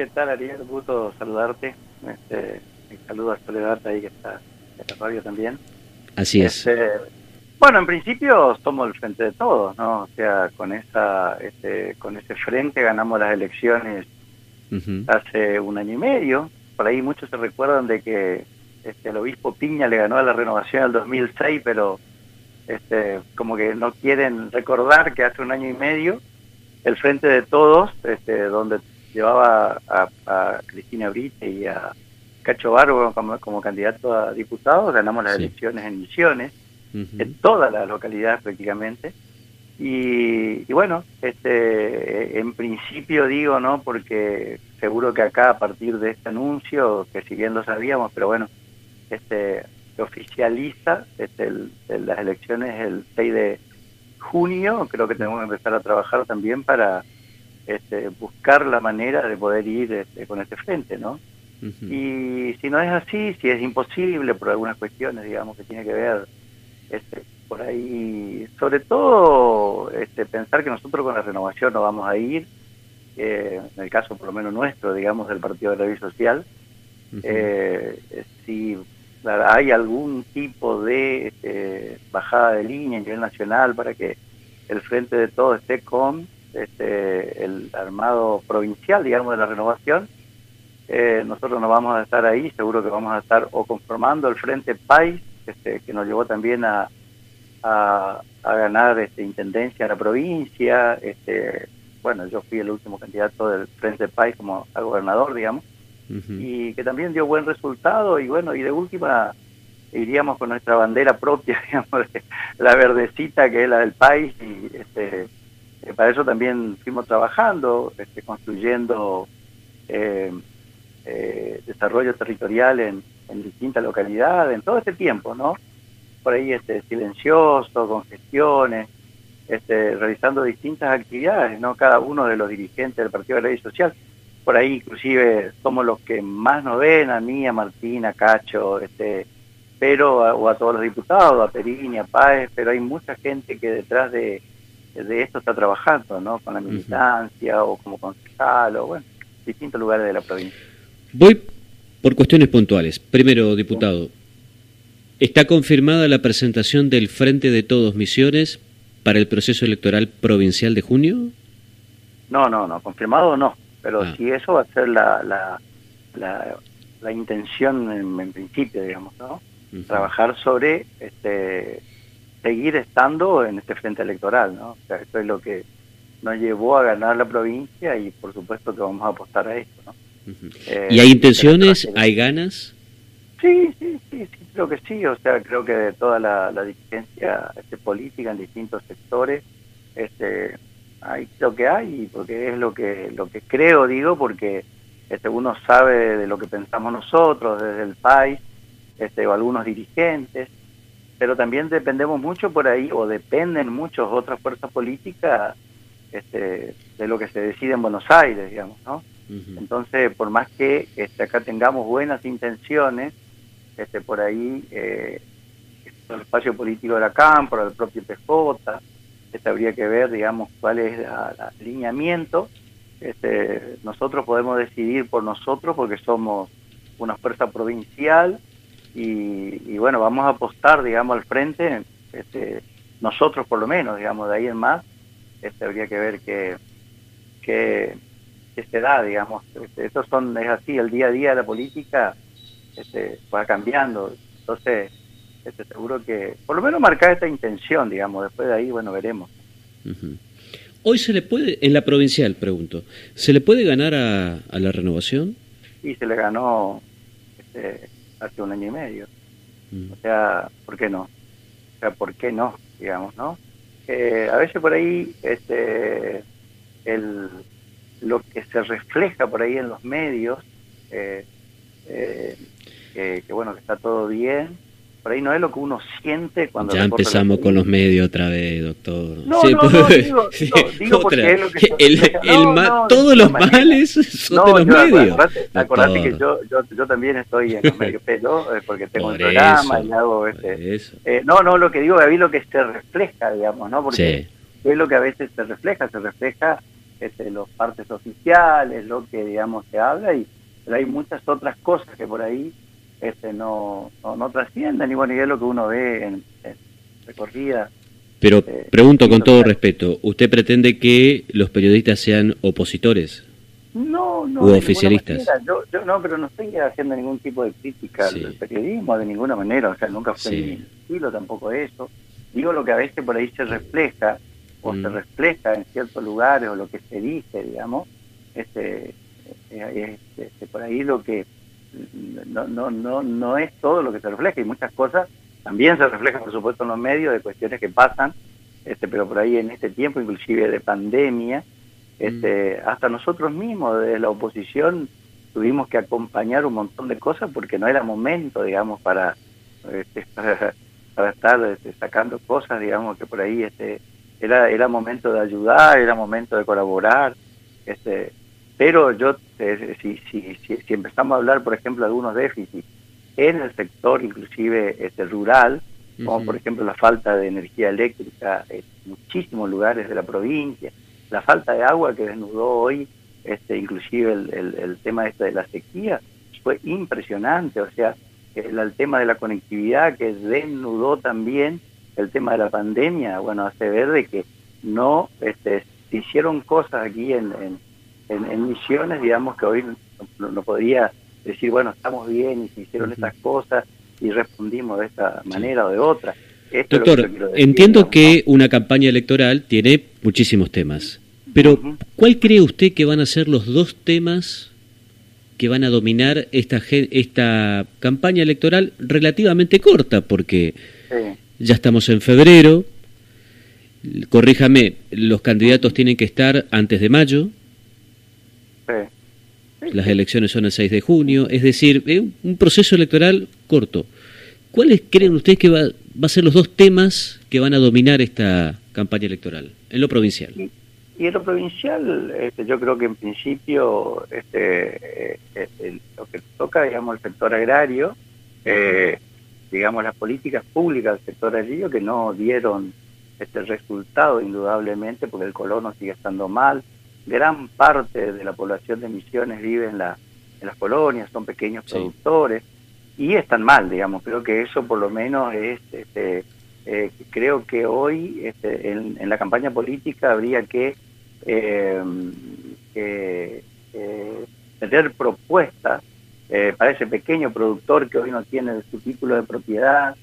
¿Qué tal, Ariel? Gusto saludarte. Este, saludo a Soledad ahí que está en la radio también. Así es. Este, bueno, en principio somos el frente de todos, ¿no? O sea, con esa, este, con ese frente ganamos las elecciones hace un año y medio. Por ahí muchos se recuerdan de que este, el obispo Piña le ganó a la renovación en el 2006, pero este, como que no quieren recordar que hace un año y medio el frente de todos, este, donde llevaba a, Cristina Brite y a Cacho Barbo como, candidato a diputados, ganamos las elecciones en Misiones, en todas las localidades prácticamente. Y, bueno, este, en principio digo, ¿no? Porque seguro que acá a partir de este anuncio, que si bien lo sabíamos, pero bueno, este, se oficializa este, las elecciones el 6 de junio, creo que tenemos que empezar a trabajar también para este, buscar la manera de poder ir este, con este frente, ¿no? Y si no es así, si es imposible por algunas cuestiones, digamos, que tiene que ver este, por ahí, sobre todo este, pensar que nosotros con la renovación no vamos a ir, eh, en el caso por lo menos nuestro, digamos, del Partido de la Vida Social, eh, si hay algún tipo de este, bajada de línea a nivel nacional para que el frente de todo esté con este, el armado provincial, digamos, de la renovación, eh, nosotros no vamos a estar ahí, seguro que vamos a estar o conformando el Frente País, este, que nos llevó también a, a, ganar este, intendencia en la provincia. Este, bueno, yo fui el último candidato del Frente País como a gobernador, digamos, y que también dio buen resultado. Y bueno, y de última iríamos con nuestra bandera propia, digamos, la verdecita que es la del país, y este, eh, para eso también fuimos trabajando, este, construyendo eh, eh, desarrollo territorial en, distintas localidades, en todo este tiempo, ¿no? Por ahí este, silencioso, con gestiones, este, realizando distintas actividades, ¿no? Cada uno de los dirigentes del Partido de la Ley Social. Por ahí inclusive somos los que más nos ven, a mí, a Martín, a Cacho, este, pero o a todos los diputados, a Perini, a Páez, pero hay mucha gente que detrás de, de esto está trabajando, ¿no? Con la militancia o como concejal o, bueno, distintos lugares de la provincia. Voy por cuestiones puntuales. Primero, diputado, ¿está confirmada la presentación del Frente de Todos Misiones para el proceso electoral provincial de junio? No, no, no, confirmado no, pero ah. si eso va a ser la, la, la, intención en, principio, digamos, ¿no? Trabajar sobre este seguir estando en este frente electoral, ¿no? O sea, esto es lo que nos llevó a ganar la provincia y por supuesto que vamos a apostar a esto, ¿no? Eh, ¿Y hay intenciones? ¿Hay ganas? Sí, sí, sí, creo que sí, o sea, creo que de toda la, dirigencia este, política en distintos sectores, este, hay lo que hay, porque es lo que, lo que creo, digo, porque este, uno sabe de lo que pensamos nosotros, desde el país, este, o algunos dirigentes, pero también dependemos mucho por ahí, o dependen muchas otras fuerzas políticas este, de lo que se decide en Buenos Aires, digamos, ¿no? Entonces, por más que este, acá tengamos buenas intenciones, este, por ahí, eh, el espacio político de la Cámpora, el propio PJ, este, habría que ver, digamos, cuál es el alineamiento. Este, nosotros podemos decidir por nosotros porque somos una fuerza provincial y, bueno, vamos a apostar, digamos, al frente, este, nosotros por lo menos, digamos, de ahí en más, este, habría que ver qué, qué, se da, digamos. Este, estos son, es así, el día a día de la política este, va cambiando, entonces este, seguro que, por lo menos marcar esta intención, digamos, después de ahí, bueno, veremos. Hoy se le puede, en la provincial, pregunto, ¿se le puede ganar a, a la renovación? Sí, se le ganó este, hace un año y medio. Mm. O sea, ¿por qué no? O sea, ¿por qué no? Digamos, ¿no? Eh, a veces por ahí este, el, lo que se refleja por ahí en los medios, eh, eh, que, bueno, que está todo bien, por ahí no es lo que uno siente cuando... Ya empezamos con los medios otra vez, doctor. No, no, no, digo, digo, porque es lo que... El, todos los males son de los medios. Acordate, que yo, yo, yo también estoy en los medios, pero eh, porque tengo un programa y hago... Este, eh, no, no, lo que digo, a mí lo que se refleja, digamos, ¿no? Porque es lo que a veces se refleja, se refleja este, los partes oficiales, lo que digamos se habla, y pero hay muchas otras cosas que por ahí este, no, no, trascienden, y bueno, y es lo que uno ve en, recorrida. Pero eh, pregunto con todo respeto, ¿usted pretende que los periodistas sean opositores? No, no. ¿O oficialistas? Yo, yo, no, pero no estoy haciendo ningún tipo de crítica al periodismo de ninguna manera, o sea, nunca fue mi estilo tampoco eso. Digo lo que a veces por ahí se refleja, o se mm. refleja en ciertos lugares, o lo que se dice, digamos, este, eh, este, por ahí lo que no, no, no, no es todo lo que se refleja y muchas cosas también se reflejan por supuesto en los medios de cuestiones que pasan, este, pero por ahí en este tiempo inclusive de pandemia, este, mm. hasta nosotros mismos de la oposición tuvimos que acompañar un montón de cosas porque no era momento, digamos, para, este, para, estar este, sacando cosas, digamos, que por ahí este, era, era momento de ayudar, era momento de colaborar, este, pero yo, eh, si, si, si, empezamos a hablar, por ejemplo, de algunos déficits en el sector inclusive este, rural, como por ejemplo la falta de energía eléctrica en muchísimos lugares de la provincia, la falta de agua que desnudó hoy, este, inclusive el, el, tema este de la sequía, fue impresionante, o sea, el, el, tema de la conectividad que desnudó también el tema de la pandemia, bueno, hace ver de que no este, se hicieron cosas aquí en en, misiones, digamos que hoy no, podría decir, bueno, estamos bien y se hicieron estas cosas y respondimos de esta manera o de otra. Doctor, entiendo que una campaña electoral tiene muchísimos temas, pero ¿cuál cree usted que van a ser los dos temas que van a dominar esta, esta campaña electoral relativamente corta? Porque ya estamos en febrero, corríjame, los candidatos tienen que estar antes de mayo, las elecciones son el 6 de junio, es decir, un proceso electoral corto. ¿Cuáles creen ustedes que va, va, a ser los dos temas que van a dominar esta campaña electoral en lo provincial? Y, en lo provincial, este, yo creo que en principio este, este, lo que toca, digamos, el sector agrario, eh, digamos, las políticas públicas del sector agrario que no dieron este resultado indudablemente porque el colono sigue estando mal, gran parte de la población de Misiones vive en, la, en las colonias, son pequeños productores y están mal, digamos. Creo que eso por lo menos es, este, eh, creo que hoy este, en, la campaña política habría que eh, eh, tener propuestas para ese pequeño productor que hoy no tiene su título de propiedad,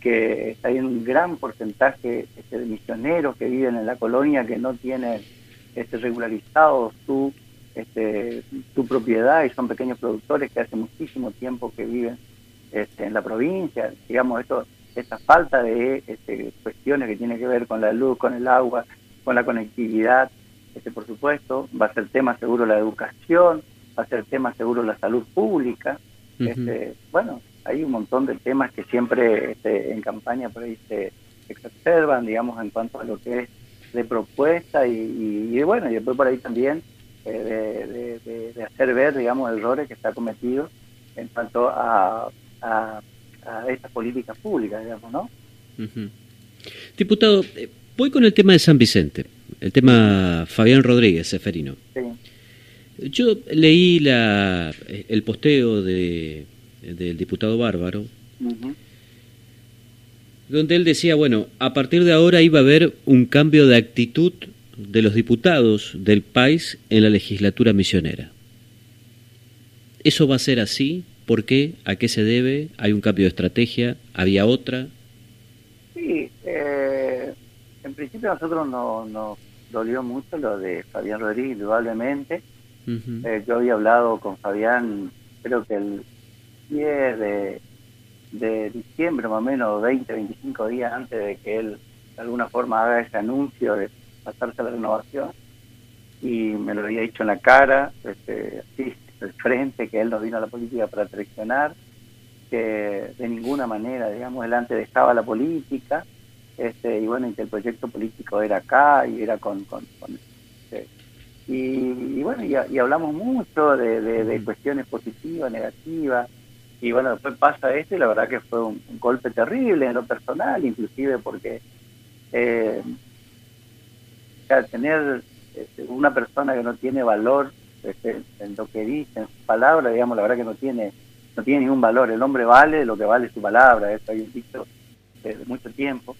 que hay un gran porcentaje este, de misioneros que viven en la colonia que no tienen este, regularizado su, este, su propiedad y son pequeños productores que hace muchísimo tiempo que viven este, en la provincia. Digamos, esto, esta falta de este, cuestiones que tienen que ver con la luz, con el agua, con la conectividad, este, por supuesto, va a ser tema seguro la educación, va a ser tema seguro la salud pública. este, bueno, hay un montón de temas que siempre este, en campaña por ahí se, observan, digamos, en cuanto a lo que es de propuesta y, bueno, y después por ahí también eh, de, hacer ver, digamos, errores que está cometido en cuanto a, a, estas políticas públicas, digamos, ¿no? Diputado, eh, voy con el tema de San Vicente, el tema Fabián Rodríguez, Seferino. Sí. Yo leí la, el posteo de, del diputado Bárbaro, donde él decía, bueno, a partir de ahora iba a haber un cambio de actitud de los diputados del país en la legislatura misionera. ¿Eso va a ser así? ¿Por qué? ¿A qué se debe? ¿Hay un cambio de estrategia? ¿Había otra? Sí, eh, en principio a nosotros nos no dolió mucho lo de Fabián Rodríguez, indudablemente. Eh, yo había hablado con Fabián, creo que el 10 de de diciembre, más o menos 20, 25 días antes de que él de alguna forma haga ese anuncio de pasarse a la renovación. Y me lo había dicho en la cara, este, así, el frente, que él no vino a la política para traicionar, que de ninguna manera, digamos, él antes dejaba la política, este, y bueno, y que el proyecto político era acá y era con... con, este, y, bueno, y, hablamos mucho de, de cuestiones positivas, negativas, y bueno, después pasa esto y la verdad que fue un, golpe terrible en lo personal, inclusive porque eh, tener este, una persona que no tiene valor este, en lo que dice, en su palabra, digamos, la verdad que no tiene no tiene ningún valor. El hombre vale lo que vale su palabra, eso hay un dicho de mucho tiempo.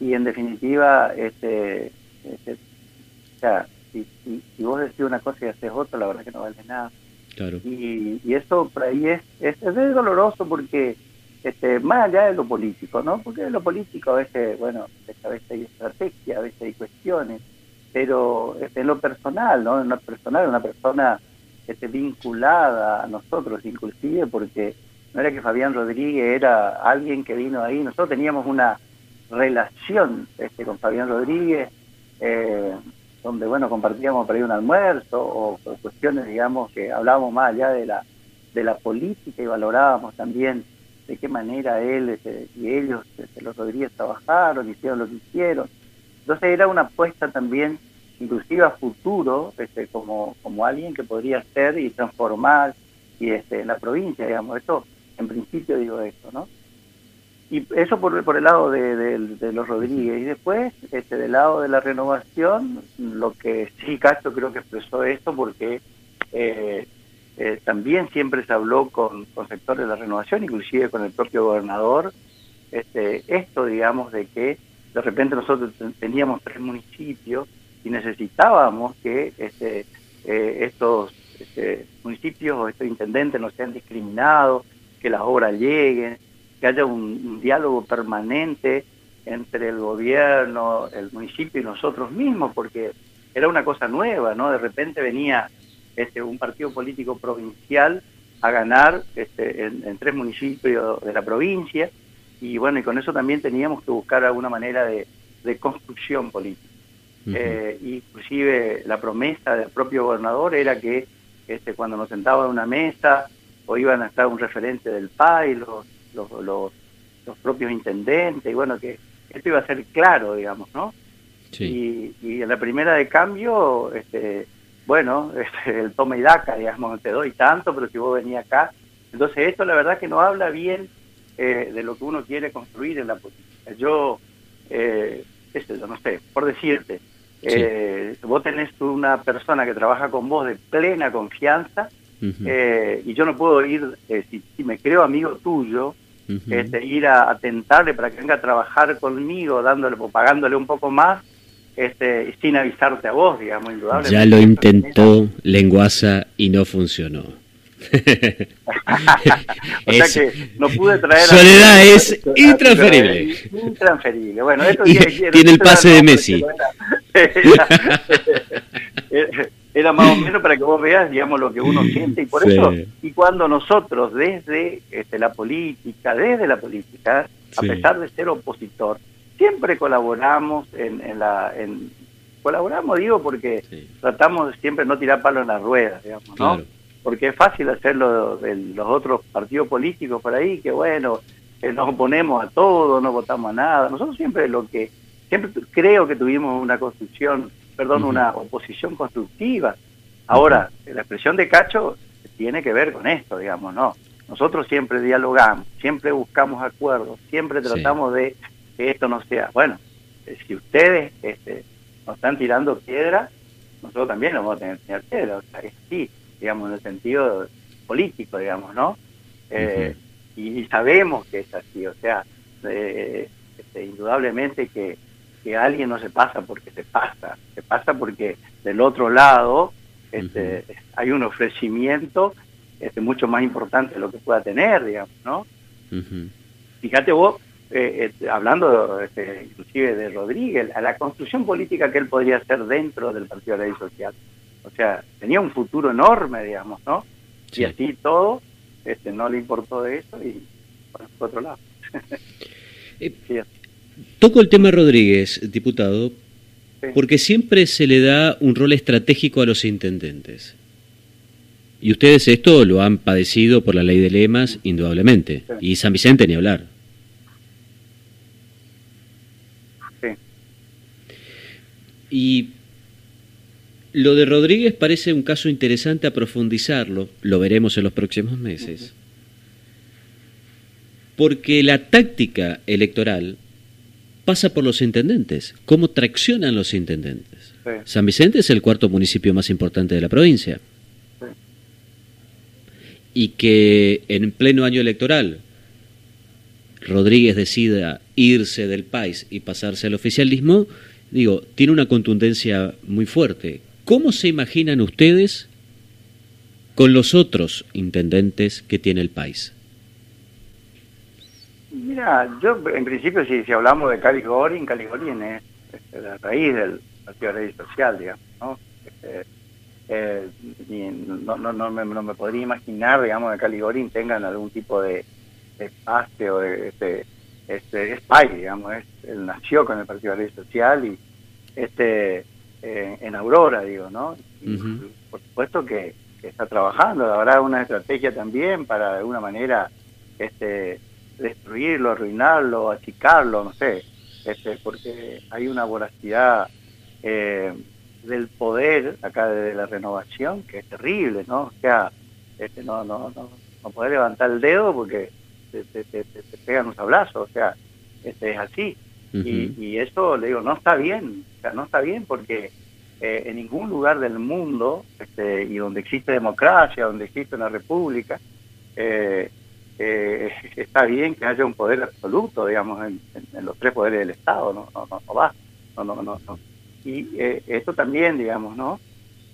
Y en definitiva, este, este o sea, si, si, vos decís una cosa y haces otra, la verdad que no vale nada. Y, y eso por ahí es, es, es doloroso porque este, más allá de lo político, ¿no? Porque lo político a veces, bueno, a veces hay estrategia, a veces hay cuestiones, pero en lo personal, ¿no? En lo personal, una persona este, vinculada a nosotros, inclusive, porque no era que Fabián Rodríguez era alguien que vino ahí, nosotros teníamos una relación este, con Fabián Rodríguez, eh, donde, bueno, compartíamos por ahí un almuerzo o, o cuestiones, digamos, que hablábamos más allá de la, de la política y valorábamos también de qué manera él este, y ellos, este, los Rodríguez, trabajaron, hicieron lo que hicieron. Entonces era una apuesta también, inclusive a futuro, este, como, como alguien que podría ser y transformar y este, en la provincia, digamos. Esto, en principio digo esto, ¿no? Y eso por, por el lado de, los Rodríguez. Y después, este, del lado de la renovación, lo que sí Castro creo que expresó esto porque... Eh, eh, también siempre se habló con, con, sectores de la renovación, inclusive con el propio gobernador, este, esto, digamos, de que de repente nosotros teníamos tres municipios y necesitábamos que este, eh, estos este, municipios o estos intendentes no sean discriminados, que las obras lleguen, que haya un diálogo permanente entre el gobierno, el municipio y nosotros mismos, porque era una cosa nueva, ¿no? De repente venía este, un partido político provincial a ganar este, en, tres municipios de la provincia y bueno, y con eso también teníamos que buscar alguna manera de, construcción política. Eh, inclusive la promesa del propio gobernador era que este, cuando nos sentaba en una mesa o iban a estar un referente del PAI, los, los, los, los propios intendentes, y bueno, que esto iba a ser claro, digamos, ¿no? Sí. Y, y en la primera de cambio, este, bueno, este, el toma y daca, digamos, te doy tanto, pero si vos venís acá. Entonces esto la verdad que no habla bien eh, de lo que uno quiere construir en la política. Yo, eh, este, no sé, por decirte, eh, vos tenés una persona que trabaja con vos de plena confianza eh, y yo no puedo ir, si, si, me creo amigo tuyo, este, ir a, a tentarle para que venga a trabajar conmigo, dándole o pagándole un poco más este, sin avisarte a vos, digamos, indudablemente. Ya lo intentó Lenguaza y no funcionó. o sea que no pude traer Soledad es intransferible. Intransferible. Bueno, esto tiene, el pase de Messi. Era, más o menos para que vos veas, digamos, lo que uno siente y por eso, y cuando nosotros desde este, la política, desde la política, a pesar de ser opositor, siempre colaboramos en, en la... En, colaboramos, digo, porque tratamos de siempre no tirar palo en las ruedas, digamos, ¿no? Porque es fácil hacerlo de los otros partidos políticos por ahí, que bueno, nos oponemos a todo, no votamos a nada. Nosotros siempre lo que, siempre creo que tuvimos una construcción, perdón, una oposición constructiva. Ahora, la expresión de Cacho tiene que ver con esto, digamos, ¿no? Nosotros siempre dialogamos, siempre buscamos acuerdos, siempre tratamos de que esto no sea. Bueno, eh, si ustedes este, nos están tirando piedra, nosotros también nos vamos a tener que tirar piedra. O sea, es así, digamos, en el sentido político, digamos, ¿no? Eh, y, sabemos que es así, o sea, eh, este, indudablemente que, que alguien no se pasa porque se pasa, se pasa porque del otro lado este, hay un ofrecimiento este, mucho más importante de lo que pueda tener, digamos, ¿no? Fíjate vos, eh, eh, hablando este, inclusive de Rodríguez, a la construcción política que él podría hacer dentro del Partido de la Ley Social. O sea, tenía un futuro enorme, digamos, ¿no? Y así todo, este, no le importó de eso y por otro lado. Eh, toco el tema Rodríguez, diputado, porque siempre se le da un rol estratégico a los intendentes. Y ustedes esto lo han padecido por la ley de lemas, indudablemente. Y San Vicente ni hablar. Y lo de Rodríguez parece un caso interesante a profundizarlo, lo veremos en los próximos meses, porque la táctica electoral pasa por los intendentes, cómo traccionan los intendentes. San Vicente es el cuarto municipio más importante de la provincia. Y que en pleno año electoral Rodríguez decida irse del país y pasarse al oficialismo, digo, tiene una contundencia muy fuerte. ¿Cómo se imaginan ustedes con los otros intendentes que tiene el país? Mira, yo en principio si, si hablamos de Cali Gorin, Cali Gorin es, la raíz del Partido de Social, digamos, ¿no? Este, eh, no, no, no, me, no, me, podría imaginar, digamos, que Cali Gorin tengan algún tipo de, espacio, de, este, este, es país, digamos, él nació con el Partido de Social y este eh, en Aurora, digo, ¿no? Por supuesto que, está trabajando, habrá una estrategia también para de alguna manera este destruirlo, arruinarlo, achicarlo, no sé, este, porque hay una voracidad eh, del poder acá de la renovación que es terrible, ¿no? O sea, este, no, no, no, no poder levantar el dedo porque te, te, te, pegan un sablazo, o sea, este, es así. y, y, eso, le digo, no está bien, o sea, no está bien porque eh, en ningún lugar del mundo, este, y donde existe democracia, donde existe una república, eh, eh, está bien que haya un poder absoluto, digamos, en, los tres poderes del Estado, no, no, no, va, no, no, no, Y eh, esto también, digamos, ¿no?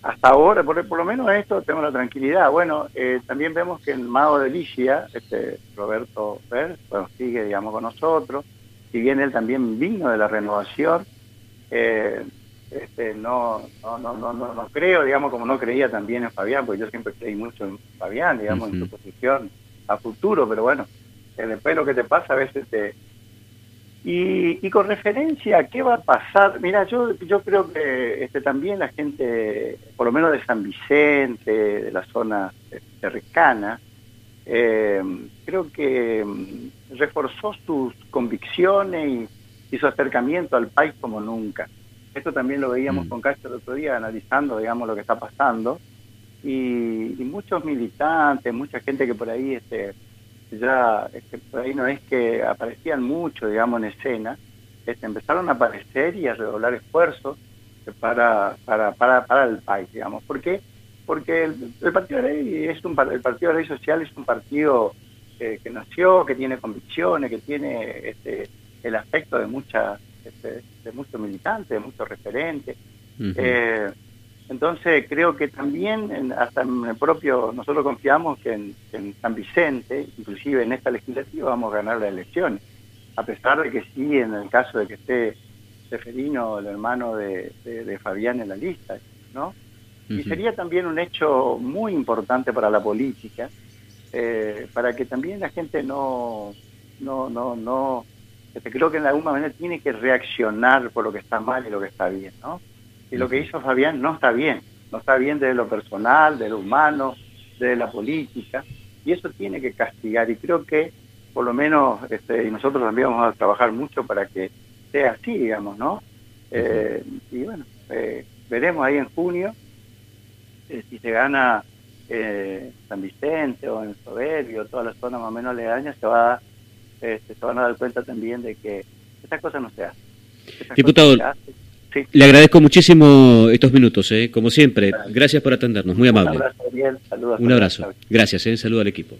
Hasta ahora, por, por lo menos esto, tengo la tranquilidad. Bueno, eh, también vemos que el mago de Licia, este, Roberto Ver, bueno, sigue, digamos, con nosotros. Si bien él también vino de la renovación, este, no, no, no, no, no, creo, digamos, como no creía también en Fabián, porque yo siempre creí mucho en Fabián, digamos, en su posición a futuro, pero bueno, después lo que te pasa a veces te... Y, y con referencia a qué va a pasar, mira, yo, yo creo que este, también la gente, por lo menos de San Vicente, de la zona cercana, eh, creo que mm, reforzó sus convicciones y, su acercamiento al país como nunca. Esto también lo veíamos mm. con Castro el otro día, analizando, digamos, lo que está pasando y, muchos militantes, mucha gente que por ahí este, ya este, por ahí no es que aparecían mucho, digamos, en escena, este, empezaron a aparecer y a redoblar esfuerzos para, para, para, para el país, digamos. ¿Por qué? Porque el, Partido de Ley es un el Partido de Ley Social es un partido eh, que nació, que tiene convicciones, que tiene este, el aspecto de muchas este, de muchos militantes, de muchos referentes. eh, entonces creo que también, hasta en el propio, nosotros confiamos que en, San Vicente, inclusive en esta legislativa, vamos a ganar las elecciones, a pesar de que sí, en el caso de que esté Seferino, el hermano de, Fabián en la lista, ¿no? Y sería también un hecho muy importante para la política, eh, para que también la gente no, no, no, no, este, creo que en alguna manera tiene que reaccionar por lo que está mal y lo que está bien, ¿no? Y lo que hizo Fabián no está bien, no está bien desde lo personal, de lo humano, de la política, y eso tiene que castigar. Y creo que, por lo menos, este, y nosotros también vamos a trabajar mucho para que sea así, digamos, ¿no? Eh, y bueno, eh, veremos ahí en junio eh, si se gana San Vicente o en Soberbio, toda la zona más o menos aledaña, se, va, este, se van a dar cuenta también de que estas cosas no se hacen. Diputado, le agradezco muchísimo estos minutos, ¿eh? como siempre. Gracias por atendernos, muy amable. Un abrazo, bien. Saludos. Un abrazo. Gracias, ¿eh? saludo al equipo.